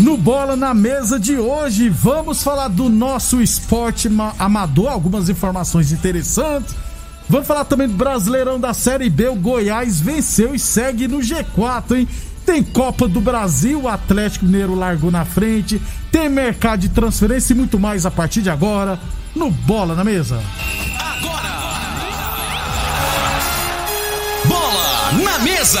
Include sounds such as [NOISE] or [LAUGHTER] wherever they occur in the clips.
No Bola na Mesa de hoje, vamos falar do nosso esporte ma- amador, algumas informações interessantes. Vamos falar também do Brasileirão da Série B. O Goiás venceu e segue no G4, hein? Tem Copa do Brasil, o Atlético Mineiro largou na frente. Tem mercado de transferência e muito mais a partir de agora no Bola na Mesa. Bola na mesa.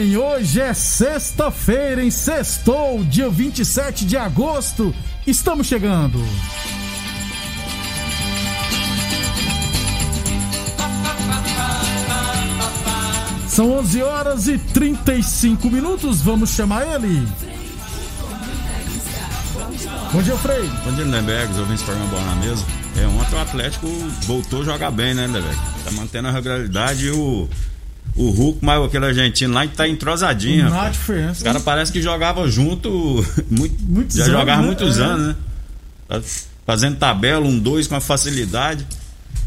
Bem, hoje é sexta-feira, em sextou, dia 27 de agosto. Estamos chegando. São 11 horas e 35 minutos. Vamos chamar ele. Bom dia, Frei. Bom dia, Lindenberg, os ouvintes do programa Bola na Mesa. É, ontem o Atlético voltou a jogar bem, né, Lindenberg? Tá mantendo a regularidade e o, o Hulk, mais aquele argentino lá, tá entrosadinho. Não há diferença. Os caras parecem que jogavam junto [LAUGHS] muito, Muitos já jogavam né? muitos É. anos, né? Tá Fazendo tabela, um dois com a facilidade.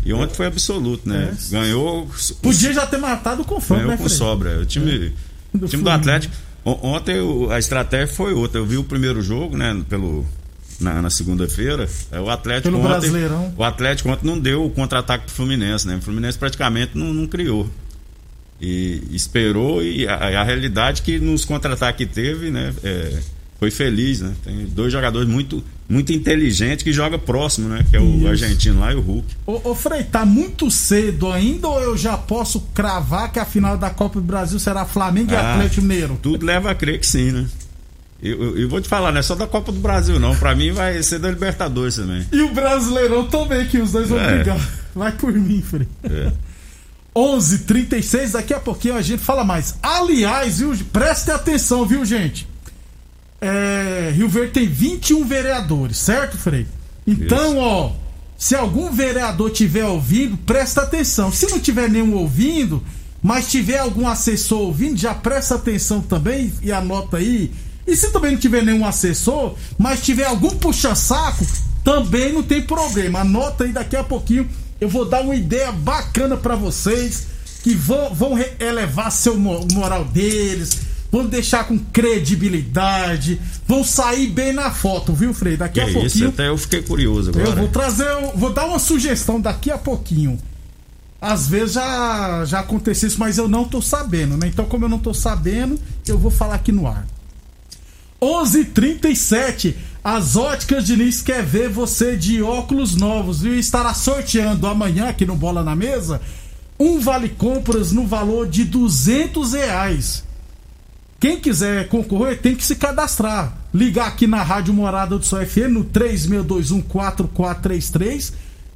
E ontem foi absoluto, né? É. Ganhou. Podia já ter matado o confronto, Ganhou né, com sobra. O time Do o time do. Atlético. on- Ontem a estratégia foi outra. Eu vi o primeiro jogo, né? Pelo, na, na segunda-feira. É, O Atlético Pelo ontem, Brasileirão. O Atlético ontem não deu o contra-ataque pro Fluminense, né? O Fluminense praticamente não, não criou. E esperou e a, a realidade que nos contra-ataques que teve, né? é, foi feliz, né? Tem dois jogadores muito, muito inteligentes que jogam próximo, né? Que é o Isso. argentino lá e o Hulk. Ô, ô Frei, tá muito cedo ainda ou eu já posso cravar que a final da Copa do Brasil será Flamengo e Ah. Atlético Mineiro? Tudo leva a crer que sim, né? E eu, eu vou te falar, não é só da Copa do Brasil, não. Pra mim vai ser da Libertadores também. E o Brasileirão também, que os dois vão É. brigar. Vai por mim, Frei. É. 11:36 daqui a pouquinho a gente fala mais. Aliás, viu, prestem atenção, viu, gente? É, Rio Verde tem 21 vereadores, certo, Frei? Então, Isso. ó, se algum vereador tiver ouvindo, presta atenção. Se não tiver nenhum ouvindo, mas tiver algum assessor ouvindo, já presta atenção também e anota aí. E se também não tiver nenhum assessor, mas tiver algum puxa-saco, também não tem problema. Anota aí daqui a pouquinho. Eu vou dar uma ideia bacana pra vocês que vão, vão elevar seu mo- moral deles, vão deixar com credibilidade, vão sair bem na foto, viu, Frei? Daqui a isso, pouquinho. até eu fiquei curioso agora. Eu vou trazer, eu vou dar uma sugestão daqui a pouquinho. Às vezes já, já aconteceu isso, mas eu não tô sabendo, né? Então, como eu não tô sabendo, eu vou falar aqui no ar. 11:37 As óticas Diniz quer ver você de óculos novos, viu? Estará sorteando amanhã aqui no Bola na Mesa um vale compras no valor de 200 reais. Quem quiser concorrer tem que se cadastrar. Ligar aqui na Rádio Morada do Sol FM no 36214433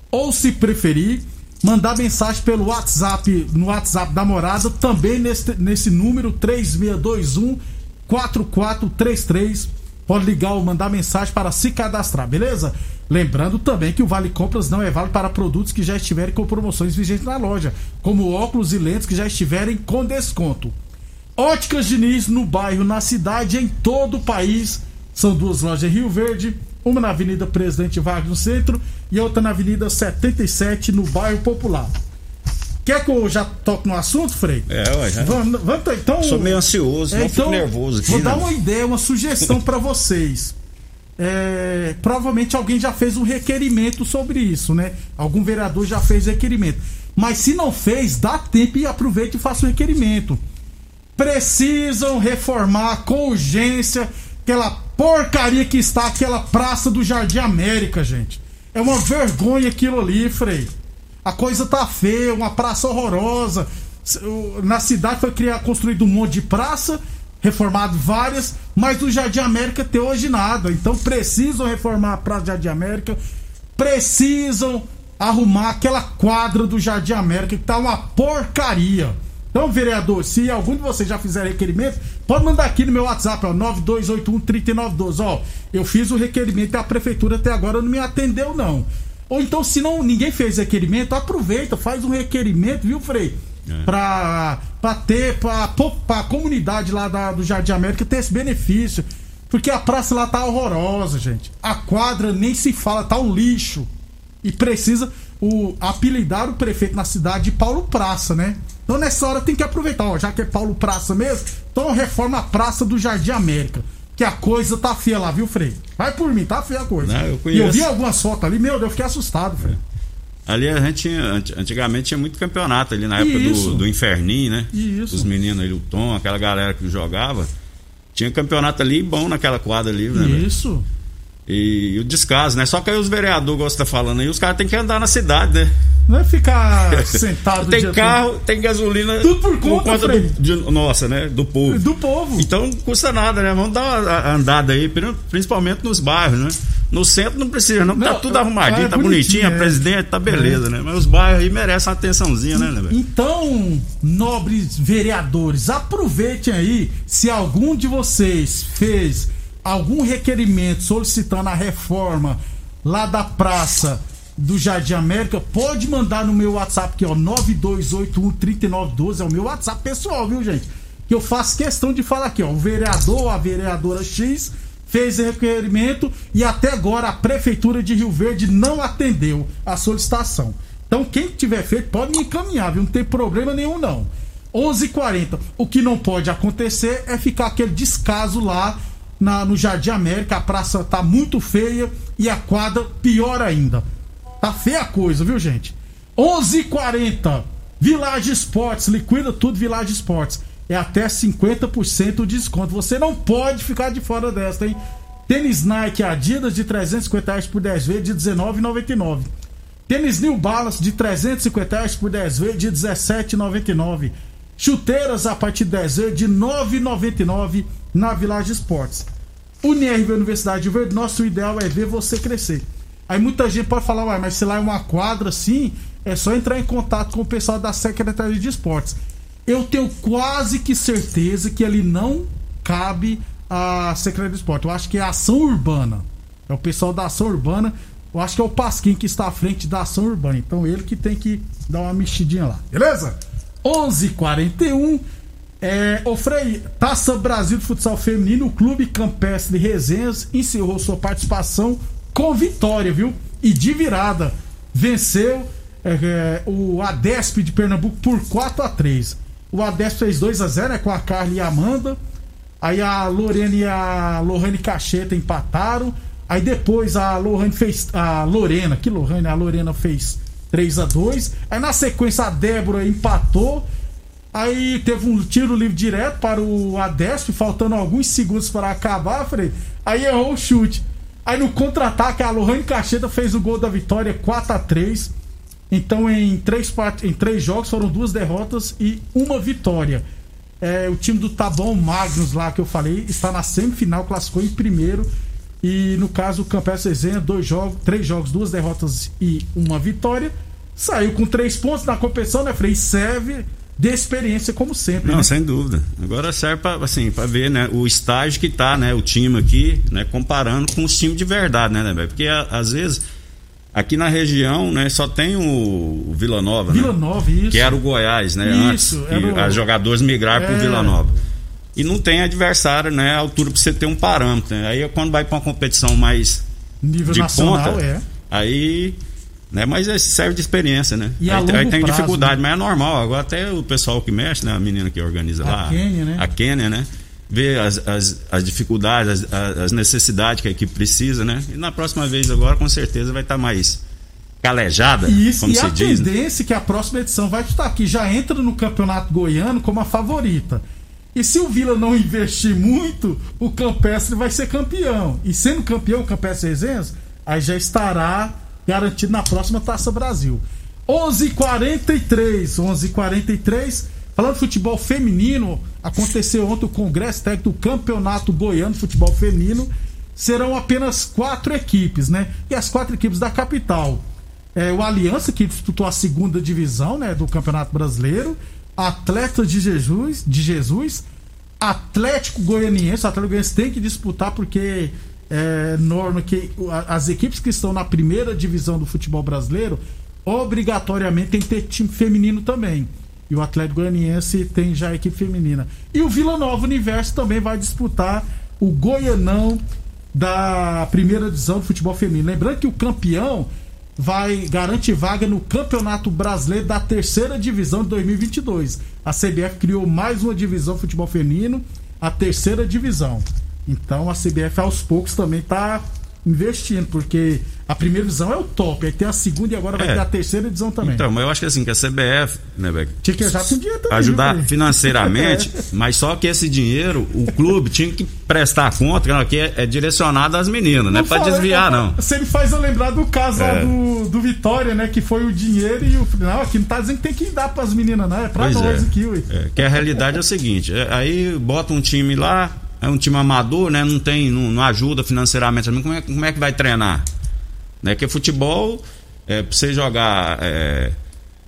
ou se preferir, mandar mensagem pelo WhatsApp, no WhatsApp da morada, também nesse, nesse número 3621 4433. Pode ligar ou mandar mensagem para se cadastrar, beleza? Lembrando também que o Vale Compras não é válido para produtos que já estiverem com promoções vigentes na loja, como óculos e lentes que já estiverem com desconto. Óticas Diniz no bairro, na cidade, em todo o país. São duas lojas em Rio Verde, uma na Avenida Presidente Vargas no centro e outra na Avenida 77 no bairro Popular. Quer que eu já toque no assunto, Frei? É, ué, já. Vamos, vamos então. Sou meio ansioso, É, fico nervoso aqui. Vou né? dar uma ideia, uma sugestão [LAUGHS] pra vocês. É, provavelmente alguém já fez um requerimento sobre isso, né? Algum vereador já fez requerimento. Mas se não fez, dá tempo e aproveita e faça o requerimento. Precisam reformar com urgência aquela porcaria que está aquela praça do Jardim América, gente. É uma vergonha aquilo ali, Frei. A coisa tá feia, uma praça horrorosa. O- Na cidade foi criar, construído um monte de praça, reformado várias, mas do Jardim América até hoje nada. Então precisam reformar a Praça do Jardim América, precisam arrumar aquela quadra do Jardim América que tá uma porcaria. Então, vereador, se algum de vocês já fizer requerimento, pode mandar aqui no meu WhatsApp, ó, 9281-3912. Ó, eu fiz o requerimento e a prefeitura até agora não me atendeu, não. Ou então, se não, ninguém fez requerimento, aproveita, faz um requerimento, viu, Frei? É. Pra, pra ter, pra, pra comunidade lá da- do Jardim América ter esse benefício. Porque a praça lá tá horrorosa, gente. A quadra nem se fala, tá um lixo. E precisa o, apelidar o prefeito na cidade de Paulo Praça, né? Então nessa hora tem que aproveitar, ó, já que é Paulo Praça mesmo, então reforma a praça do Jardim América. Que a coisa tá feia lá, viu, Frei? Vai por mim, tá feia a coisa. Não, eu e eu conheço. vi algumas fotos ali, meu Deus, eu fiquei assustado, Frei. Ali a gente tinha, anti- antigamente tinha muito campeonato ali na época do, do Inferninho, né? Isso. Os meninos ali, o Tom, aquela galera que jogava. Tinha campeonato ali bom naquela quadra ali, né? velho? Isso. E, e o descaso, né? Só que aí os vereadores gostam de estar falando aí, os caras têm que andar na cidade, né? Não é ficar [LAUGHS] sentado Tem carro, tem gasolina. Tudo por conta, do, Fred. de- nossa, né? Do povo. todo. do povo. Então não custa nada, né? Vamos dar uma andada aí, pri- principalmente nos bairros, né? No centro não precisa, não, tá Não, tudo arrumadinho, é tá bonitinho, bonitinho, a é. presidente, tá beleza, né? Mas os bairros aí merecem uma atençãozinha, né, né, velho? Então, nobres vereadores, aproveitem aí se algum de vocês fez algum requerimento solicitando a reforma lá da praça do Jardim América, pode mandar no meu WhatsApp aqui, ó, 92813912, é o meu WhatsApp pessoal, viu, gente? Que eu faço questão de falar aqui, ó, o vereador a vereadora X fez requerimento e até agora a prefeitura de Rio Verde não atendeu a solicitação. Então, quem tiver feito, pode me encaminhar, viu? Não tem problema nenhum, não. 11:40. O que não pode acontecer é ficar aquele descaso lá na- no Jardim América. A praça tá muito feia e a quadra pior ainda. Tá feia a coisa, viu, gente? 11:40. Village Esportes, liquida tudo Village Esportes. É até 50% de desconto. Você não pode ficar de fora desta, hein? Tênis Nike Adidas de 350 reais por 10 vezes de R$19,99. Tênis New Balance de 350 reais por 10 vezes de 17,99. Chuteiras a partir de 10 vezes de 9,99 na Village Esportes. UniRV Universidade de Verde, nosso ideal é ver você crescer. Aí muita gente pode falar, ué, mas se lá é uma quadra assim, é só entrar em contato com o pessoal da Secretaria de Esportes. Eu tenho quase que certeza que ali não cabe a Secretaria de Esportes. Eu acho que é a Ação Urbana. É o pessoal da Ação Urbana. Eu acho que é o Pasquim que está à frente da Ação Urbana. Então ele que tem que dar uma mexidinha lá. Beleza? 11:41 é, ô Frei, Taça Brasil de Futsal Feminino, o Clube Campestre Resenhas encerrou sua participação com vitória, viu? E de virada. Venceu é, é, o Adesp de Pernambuco por 4 a 3 O Adesp fez 2 a 0 né, com a Carla e a Amanda. Aí a Lorena e a Lohane Cacheta empataram. Aí depois a Lohane fez. A Lorena, que Lohane? A Lorena fez 3 a 2 Aí na sequência a Débora empatou. Aí teve um tiro livre direto para o Adesp, faltando alguns segundos para acabar, Frei. Aí errou o chute. Aí no contra-ataque, a Lohane Cacheta fez o gol da vitória 4 a 3 Então em três, em três jogos foram duas derrotas e uma vitória. É, o time do Tabão Magnus lá que eu falei está na semifinal, classificou em primeiro. E no caso o Campestre Resenha, dois jogos, três jogos, duas derrotas e uma vitória. Saiu com três pontos na competição, né, Frei? Serve de experiência, como sempre. Não, né? sem dúvida. Agora serve para assim, para ver, né, o estágio que tá, né, o time aqui, né, comparando com os times de verdade, né, né? Porque a- às vezes aqui na região, né, só tem o, o Vila Nova, Vila né? Nova, isso. Que era o Goiás, né, Isso, antes, era o- os jogadores migraram É. pro Vila Nova. E não tem adversário, né, à altura para você ter um parâmetro, né? Aí quando vai para uma competição mais Nível de nacional, ponta, é. aí né, mas é- serve de experiência, né? E aí, aí tem prazo, dificuldade, né? mas é normal. Agora até o pessoal que mexe, né? A menina que organiza A lá. Kênia, né? A Kênia, né? Vê as, as, as dificuldades, as, as- necessidades que a equipe precisa, né? E na próxima vez agora, com certeza, vai estar mais calejada, isso, como e se a diz. né? tendência é que a próxima edição vai estar aqui, já entra no campeonato goiano como a favorita. E se o Vila não investir muito, o Campestre vai ser campeão. E sendo campeão, o Campestre Resenhas, aí já estará garantido na próxima Taça Brasil. 11:43, 11:43. Falando de futebol feminino, aconteceu ontem o Congresso Técnico do Campeonato Goiano de Futebol Feminino. Serão apenas quatro equipes, né? E as quatro equipes da capital. É, o Aliança, que disputou a segunda divisão né, do Campeonato Brasileiro. Atletas de Jesus, de Jesus. Atlético Goianiense. O Atlético Goianiense tem que disputar porque é norma que as equipes que estão na primeira divisão do futebol brasileiro obrigatoriamente tem que ter time feminino também. E o Atlético Goianiense tem já a equipe feminina. E o Vila Nova Universo também vai disputar o Goianão da primeira divisão do futebol feminino. Lembrando que o campeão vai garante vaga no Campeonato Brasileiro da terceira divisão de 2022. A CBF criou mais uma divisão de futebol feminino, a terceira divisão. Então a CBF aos poucos também está investindo, porque a primeira divisão é o top, aí tem a segunda e agora vai É. ter a terceira divisão também. Então, mas eu acho que assim, que a CBF, né, velho? Tinha que já com dinheiro também. ajudar financeiramente, [LAUGHS] mas só que esse dinheiro, o clube tinha que prestar conta, que é, é direcionado às meninas, não é pra fala- desviar, não. Você me faz eu lembrar do caso lá É. do, do Vitória, né? Que foi o dinheiro e o. Não, aqui não tá dizendo que tem que dar pras meninas, não. É pra Pois nós é. aqui, ué. É, que a realidade é o seguinte, é, aí bota um time lá, é um time amador, né? Não tem, não, não ajuda financeiramente, como é, como é que vai treinar? Né? Que futebol, é, pra você jogar é,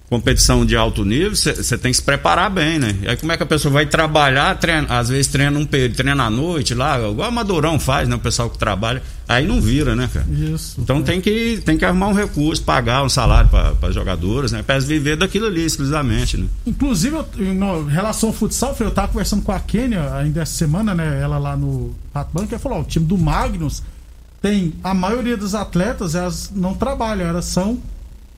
competição de alto nível, você tem que se preparar bem, né? E aí como é que a pessoa vai trabalhar, treina, às vezes treina um período, treina à noite lá, igual o Amadorão faz, né? O pessoal que trabalha, aí não vira, né, cara? Isso. Então tem que, tem que arrumar um recurso, pagar um salário para as jogadoras, né? Para viver daquilo ali exclusivamente, né? Inclusive, eu, em relação ao futsal, eu tava conversando com a Kênia ainda essa semana, né? Ela lá no Pato Banco, ela falou: ó, o time do Magnus tem. A maioria dos atletas, elas não trabalham, elas são.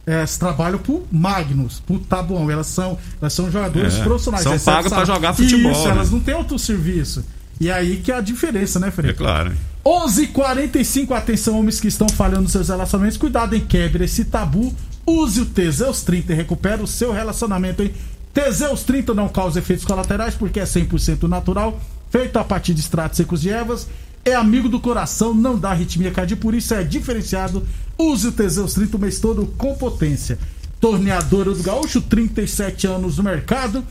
É, Elas trabalham pro Magnus, pro Tabuão. Elas são, elas são jogadores É, profissionais. são pagas pra salário. jogar futebol, Isso, né? elas não têm outro serviço. E aí que é a diferença, né, Fred? É claro. 11:45 atenção homens que estão falhando nos seus relacionamentos, cuidado em quebre esse tabu. Use o Teseus 30 e recupera o seu relacionamento, hein? Teseus 30 não causa efeitos colaterais porque é 100% natural, feito a partir de extratos secos de ervas, é amigo do coração, não dá arritmia cardíaca, por isso é diferenciado. Use o Teseus 30 o mês todo com potência. Torneadora do Gaúcho, 37 anos no mercado.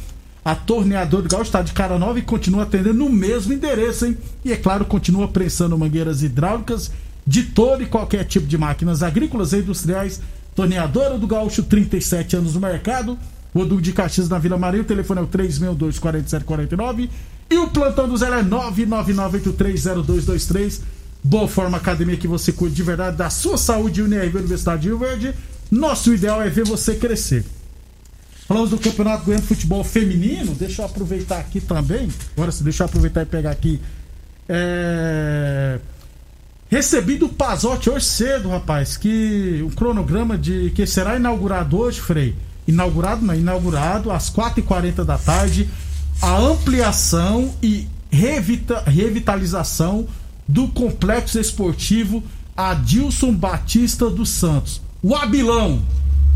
A Torneadora do Gaúcho está de cara nova e continua atendendo no mesmo endereço, hein? E é claro, continua prensando mangueiras hidráulicas de todo e qualquer tipo de máquinas agrícolas e industriais. Torneadora do Gaúcho, 37 anos no mercado. Duque de Caxias na Vila Maria, o telefone é o 362-4749. E o plantão do Zé é 999830223. Boa Forma Academia que você cuide de verdade da sua saúde, UNIRV Universidade de Rio Verde. Nosso ideal é ver você crescer. Falamos do Campeonato Goiano de Futebol Feminino. Deixa eu aproveitar aqui também. Agora sim, deixa eu aproveitar e pegar aqui. É... Recebi do Pazotti hoje cedo, rapaz, que um cronograma de que será inaugurado hoje, Frei. Inaugurado, não, inaugurado às 4h40 da tarde. A ampliação e revita- revitalização do complexo esportivo Adilson Batista dos Santos. O Abilão,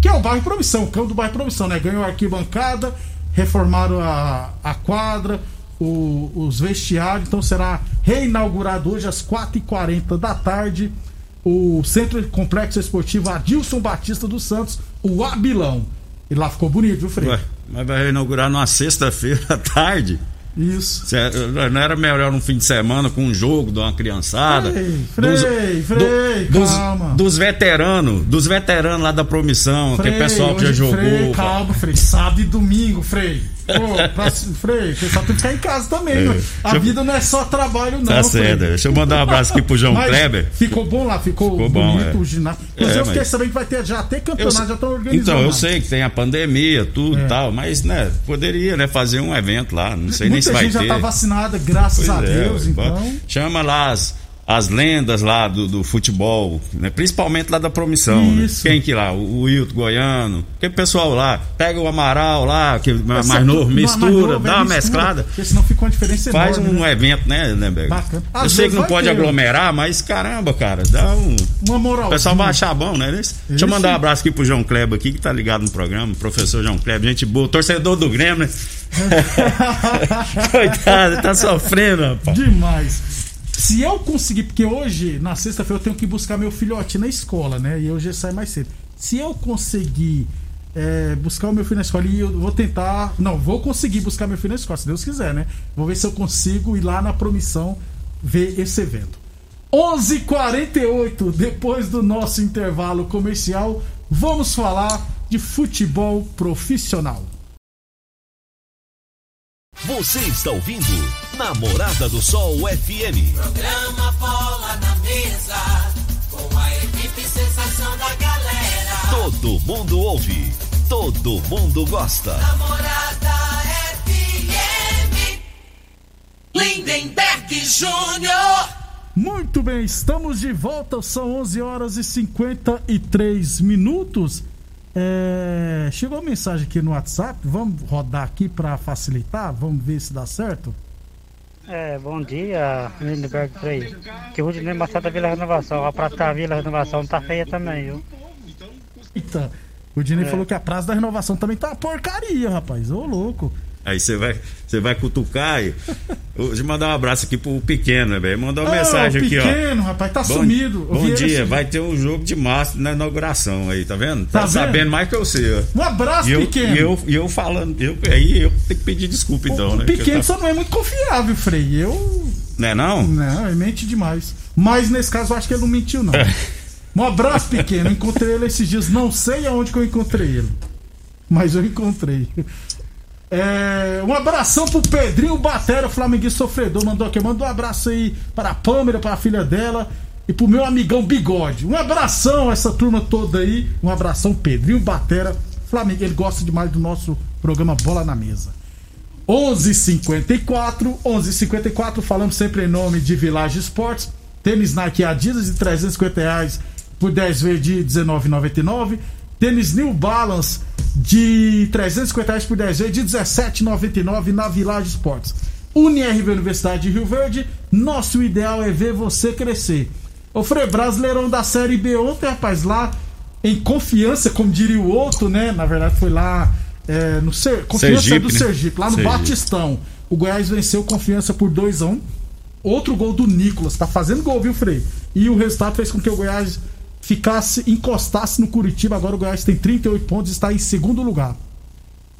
que é o bairro Promissão, o campo do bairro Promissão, né? Ganhou a arquibancada, reformaram a, a quadra, o- os vestiários, então será reinaugurado hoje às 4h40 da tarde o Centro Complexo Esportivo Adilson Batista dos Santos, o Abilão. E lá ficou bonito, viu, Frei? Mas vai inaugurar numa sexta-feira à tarde. Isso. Cê- não era melhor um fim de semana com um jogo de uma criançada? Frei, Frei, Frei, dos, calma. dos veteranos, dos veteranos lá da promissão, Frei, pessoal que já jogou. Frei, calma, Frei. Sábado e domingo, Frei. Pô, Frei, o pessoal tem que ficar em casa também. É. A eu- vida não é só trabalho, não. Tá Frei. certo. Deixa eu mandar um [LAUGHS] abraço aqui pro João Mas Kleber. Ficou bom lá, ficou, Ficou bom, bonito é. o ginásio. Inclusive, É, eu fiquei mas- sabendo que vai ter já até Eu campeonato, sei- já estão organizando. então, eu lá. sei que tem a pandemia, tudo É. e tal, mas, né, poderia, né, fazer um evento lá. Não sei nem Muita gente já tá vacinada, graças Pois a é, Deus, ué, então. Chama lá as, as lendas lá do, do futebol, né? principalmente lá da promissão. né? Quem que lá? O, o Wilton Goiano. Aquele pessoal lá. Pega o Amaral lá, que é mais novo, mistura, mais novo, dá é uma mistura, mesclada. Porque senão fica uma diferença Faz enorme. um né? evento, né, né, Bega? Bacana. Eu sei que não pode ter. aglomerar, mas caramba, cara, dá um. Uma moral. O pessoal vai achar bom, né? Deixa eu mandar um abraço aqui pro João Kleber aqui, que tá ligado no programa, professor João Kleber, gente boa, torcedor do Grêmio, né? [LAUGHS] [LAUGHS] Coitado, tá sofrendo, rapaz. Demais. Se eu conseguir, porque hoje, na sexta-feira, eu tenho que buscar meu filhote na escola, né? E hoje sai mais cedo. Se eu conseguir é, buscar o meu filho na escola e eu vou tentar. Não, vou conseguir buscar meu filho na escola, se Deus quiser, né? Vou ver se eu consigo ir lá na promissão ver esse evento. 11:48 h 48 depois do nosso intervalo comercial, vamos falar de futebol profissional. Você está ouvindo Namorada do Sol FM. Programa Bola na Mesa, com a equipe sensação da galera. Todo mundo ouve, todo mundo gosta. Namorada FM. Lindenberg Júnior. Muito bem, estamos de volta, são 11 horas e 53 minutos. É, chegou uma mensagem aqui no WhatsApp, vamos rodar aqui para facilitar, vamos ver se dá certo. É, bom dia, Lindenberg Frei. Que o Rudinei Machado da Vila Renovação. A praça da Vila Renovação tá feia também, viu? Eita, o Dinei falou que a Praça da Renovação também tá uma porcaria, rapaz, ô louco. Aí você vai, você vai cutucar e. [LAUGHS] Deixa eu mandar um abraço aqui pro pequeno, né, velho? Mandou uma Ah, mensagem o aqui, ó. pequeno, rapaz, tá sumido. Bom vi ele dia, sumir. vai ter um jogo de massa na inauguração aí, tá vendo? Tá Tá, vendo? sabendo mais que eu sei, ó. Um abraço, E eu, pequeno. e eu, e eu falando, eu, aí eu tenho que pedir desculpa então, o né? pequeno Porque só não é muito confiável, Frei. Eu. Não é não? Não, ele mente demais. Mas nesse caso eu acho que ele não mentiu, não. Um abraço, pequeno. Encontrei ele esses dias. Não sei aonde que eu encontrei ele. Mas eu encontrei. É, um abração pro Pedrinho Batera, flamenguista sofredor. Mandou aqui. Manda um abraço aí para a Pâmela, para a filha dela. E pro meu amigão Bigode. Um abração a essa turma toda aí. Um abração, Pedrinho Batera. Flamengo, ele gosta demais do nosso programa Bola na Mesa. 11:54, 11:54 falamos sempre em nome de Village Esportes. Tênis Nike Adidas de 350 reais por 10 vezes de 19,99. Tênis New Balance de 350 reais por 10 vezes de 17,99 na Village Esportes. UniRV Universidade de Rio Verde. Nosso ideal é ver você crescer. O Frei Brasileirão da Série B ontem, rapaz, lá em confiança, como diria o outro, né? Na verdade foi lá é, no Ser... Confiança Sergipe, do né? Sergipe, lá no Sergipe. Batistão. O Goiás venceu confiança por 2 a 1 Outro gol do Nicolas. Tá fazendo gol, viu, Frei? E o resultado fez com que o Goiás ficasse, encostasse no Curitiba. Agora o Goiás tem 38 pontos e está em segundo lugar.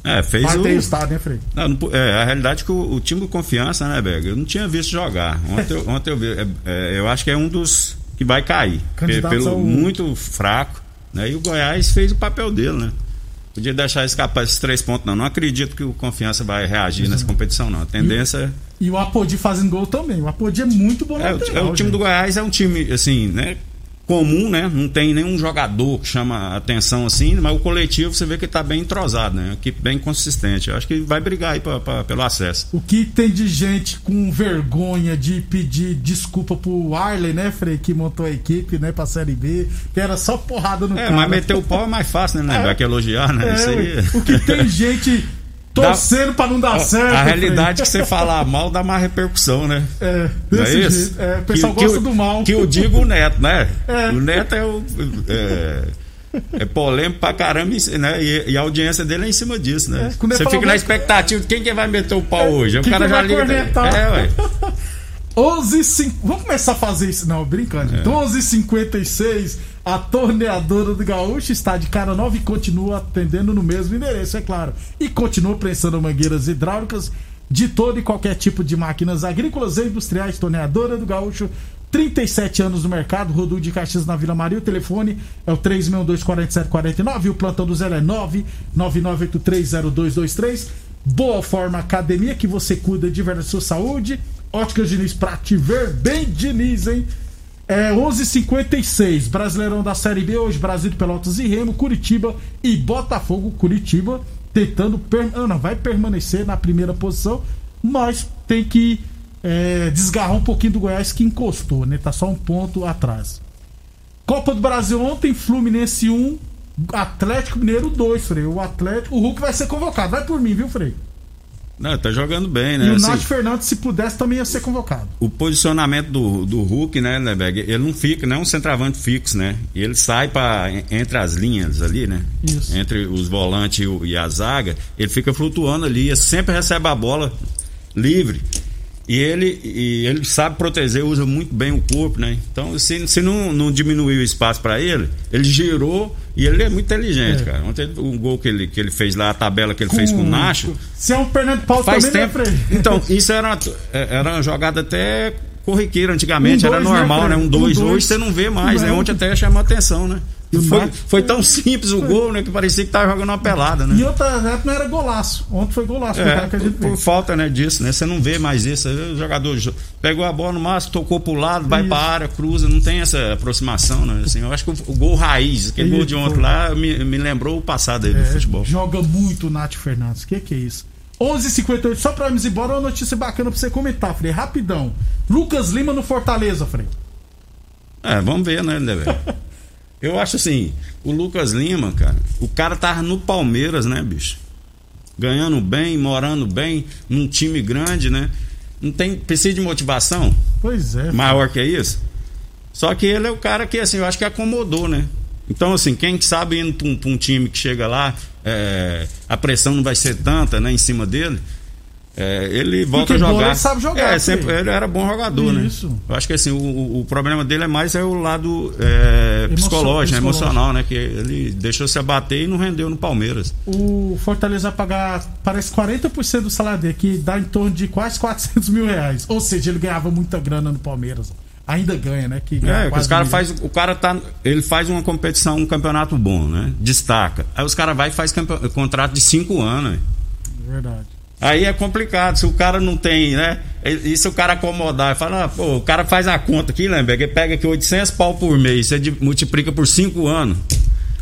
É, fez Vai o. ter resultado, né, Frei? Não, é, a realidade é que o, o time do confiança, né, Berg? Eu não tinha visto jogar. Ontem, eu, [LAUGHS] ontem eu vi. é, é, eu acho que é um dos que vai cair. Candidatos Pelo ao- muito fraco. Né? E o Goiás fez o papel dele, né? Podia deixar escapar esses três pontos, não. Não acredito que o confiança vai reagir nessa competição, não. A tendência. E o Apodi fazendo gol também. O Apodi é muito bom É, o, lateral, é, o time gente. do Goiás é um time, assim, né? Comum, né? Não tem nenhum jogador que chama atenção assim, mas o coletivo você vê que tá bem entrosado, né? Uma equipe bem consistente. Eu acho que vai brigar aí pra, pra- pelo acesso. O que tem de gente com vergonha de pedir desculpa pro Arley, né, Frei, que montou a equipe, né, pra Série B, que era só porrada no É, cara. mas meter o pau é mais fácil, né? Vai que elogiar, né? É, Isso aí. O que tem [LAUGHS] gente torcendo pra não dar certo. A realidade é que você falar mal dá mais repercussão, né? É, desse é isso? É, o pessoal Que- que gosta o- do mal. Que eu digo o Neto, né? É. O Neto é o. É, é polêmico pra caramba, né? E, e a audiência dele é em cima disso, né? É, Você fica na expectativa de quem que vai meter o pau hoje. Aí quem o cara que já liga. É, ué. [LAUGHS] 11 e cin- Vamos começar a fazer isso. Não, brincando. É. gente. 11 h 56 a torneadora do Gaúcho está de cara nova e continua atendendo no mesmo endereço, é claro. E continua prensando mangueiras hidráulicas de todo e qualquer tipo de máquinas agrícolas e industriais, torneadora do Gaúcho, 37 anos no mercado, Rodul de Caxias na Vila Maria. O telefone é o 362-4749 e o plantão do zero é 999830223. Boa Forma Academia, que você cuida de verdade da sua saúde. Óticas Diniz pra te ver bem, Diniz, hein? É 11:56 Brasileirão da Série B hoje, Brasil de Pelotas e Remo, Curitiba e Botafogo. Curitiba tentando per... ah, não, vai permanecer na primeira posição, mas tem que é, desgarrar um pouquinho do Goiás que encostou, né? Tá só um ponto atrás. Copa do Brasil ontem, Fluminense 1, Atlético Mineiro 2, Frei. O Atlético, o Hulk vai ser convocado. Vai por mim, viu, Frei? Não, tá jogando bem, né? E o Assim, Nath Fernandes, se pudesse, também ia ser convocado. o posicionamento do, do Hulk, né, Leberg, ele não fica, não é um centroavante fixo, né? Ele sai para entre as linhas ali, né? Isso. Entre os volantes e, o- e a zaga, ele fica flutuando ali, sempre recebe a bola livre. E ele, e ele sabe proteger, usa muito bem o corpo, né? Então, se, se não, não diminuir o espaço para ele, ele girou e ele é muito inteligente, É. cara. Ontem o gol que ele, que ele fez lá, a tabela que ele fez com o Nacho, Se é um Fernando Paulo Faz também, tempo. né, Frei? Então, isso era, uma- era uma jogada até corriqueira antigamente, Um era dois, né, normal, né? Fred? Um dois, Um dois. hoje você não vê mais, né? Não. Ontem até chamou atenção, né? E o Foi, foi tão simples o gol, né? Que parecia que tava jogando uma pelada, E né? outra época não era golaço. Ontem foi golaço, foi o É, por, falta né, disso, né? Você não vê mais isso. O jogador jo- pegou a bola no máximo, tocou pro lado, vai Isso. pra área, cruza, não tem essa aproximação, né? Assim, eu acho que o, o gol raiz, aquele Isso, gol de ontem foi. lá, me, me lembrou o passado aí do É, futebol. Joga muito o Nath Fernandes. Que que é isso? 11h58, só pra irmos embora, uma notícia bacana pra você comentar, Frei. Rapidão. Lucas Lima no Fortaleza, Frei. É, vamos ver, né? [LAUGHS] Eu acho assim, o Lucas Lima, cara, o cara tava no Palmeiras, né, bicho? Ganhando bem, morando bem, num time grande, né? Não tem. Precisa de motivação Pois é. maior que isso. Só que ele é o cara que, assim, eu acho que acomodou, né? Então, assim, quem sabe indo pra um, pra um time que chega lá, é, a pressão não vai ser tanta, né, em cima dele. É, ele volta a jogar. ele sabe jogar, É, sempre, ele era bom jogador, né? Isso. Eu acho que assim, o, o- problema dele é mais é o lado é, psicológico, né, psicológico. emocional, né? Que ele deixou se abater e não rendeu no Palmeiras. O Fortaleza vai pagar, parece 40% do salário dele, que dá em torno de quase 400 mil reais. Ou seja, ele ganhava muita grana no Palmeiras. Ainda ganha, né? Que ganha É, os cara faz, o cara tá, ele faz uma competição, um campeonato bom, né? Destaca. Aí os caras vai e faz campe- contrato de cinco anos. né? Verdade. Aí é complicado, se o cara não tem, né? E se o cara acomodar e falar, ah, pô, o cara faz a conta aqui, lembra? Que pega aqui 800 pau por mês, você multiplica por 5 anos.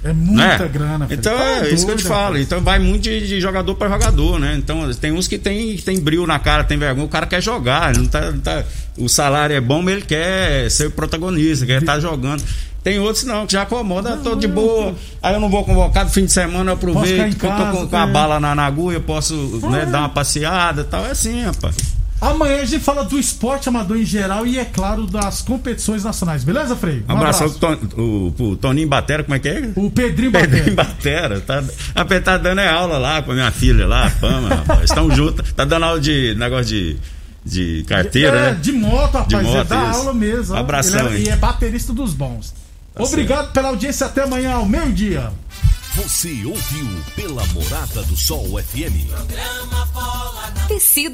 É muita né? grana. filho. Então Tá é isso que eu te doido, falo. Então vai muito de, de jogador para jogador, né? Então tem uns que tem, tem brilho na cara, tem vergonha. O cara quer jogar, ele não tá, não tá- o salário é bom, mas ele quer ser protagonista, quer estar jogando. Tem outros não, que já acomoda, tô de boa. Aí eu não vou convocar no fim de semana, eu aproveito, que eu tô com, com a é. bala na, na agulha, eu posso né, É. dar uma passeada e tal. É assim, rapaz. Amanhã a gente fala do esporte amador em geral e, é claro, das competições nacionais. Beleza, Frei? Um abraço pro, Ton- o- Toninho Batera, como é que é? O Pedrinho [LAUGHS] Pedrinho Batera. Batera, tá, a tá dando é aula lá com a minha filha lá, a Pama, rapaz. Estão juntos, tá dando aula de negócio de, de carteira, é, né? de moto, rapaz. De ele moto, dá isso. aula mesmo. Abração, Ele é-? E é baterista dos bons. Obrigado pela audiência. Até amanhã, ao meio-dia. Você ouviu pela Morada do Sol FM. Programa Bola na Tecido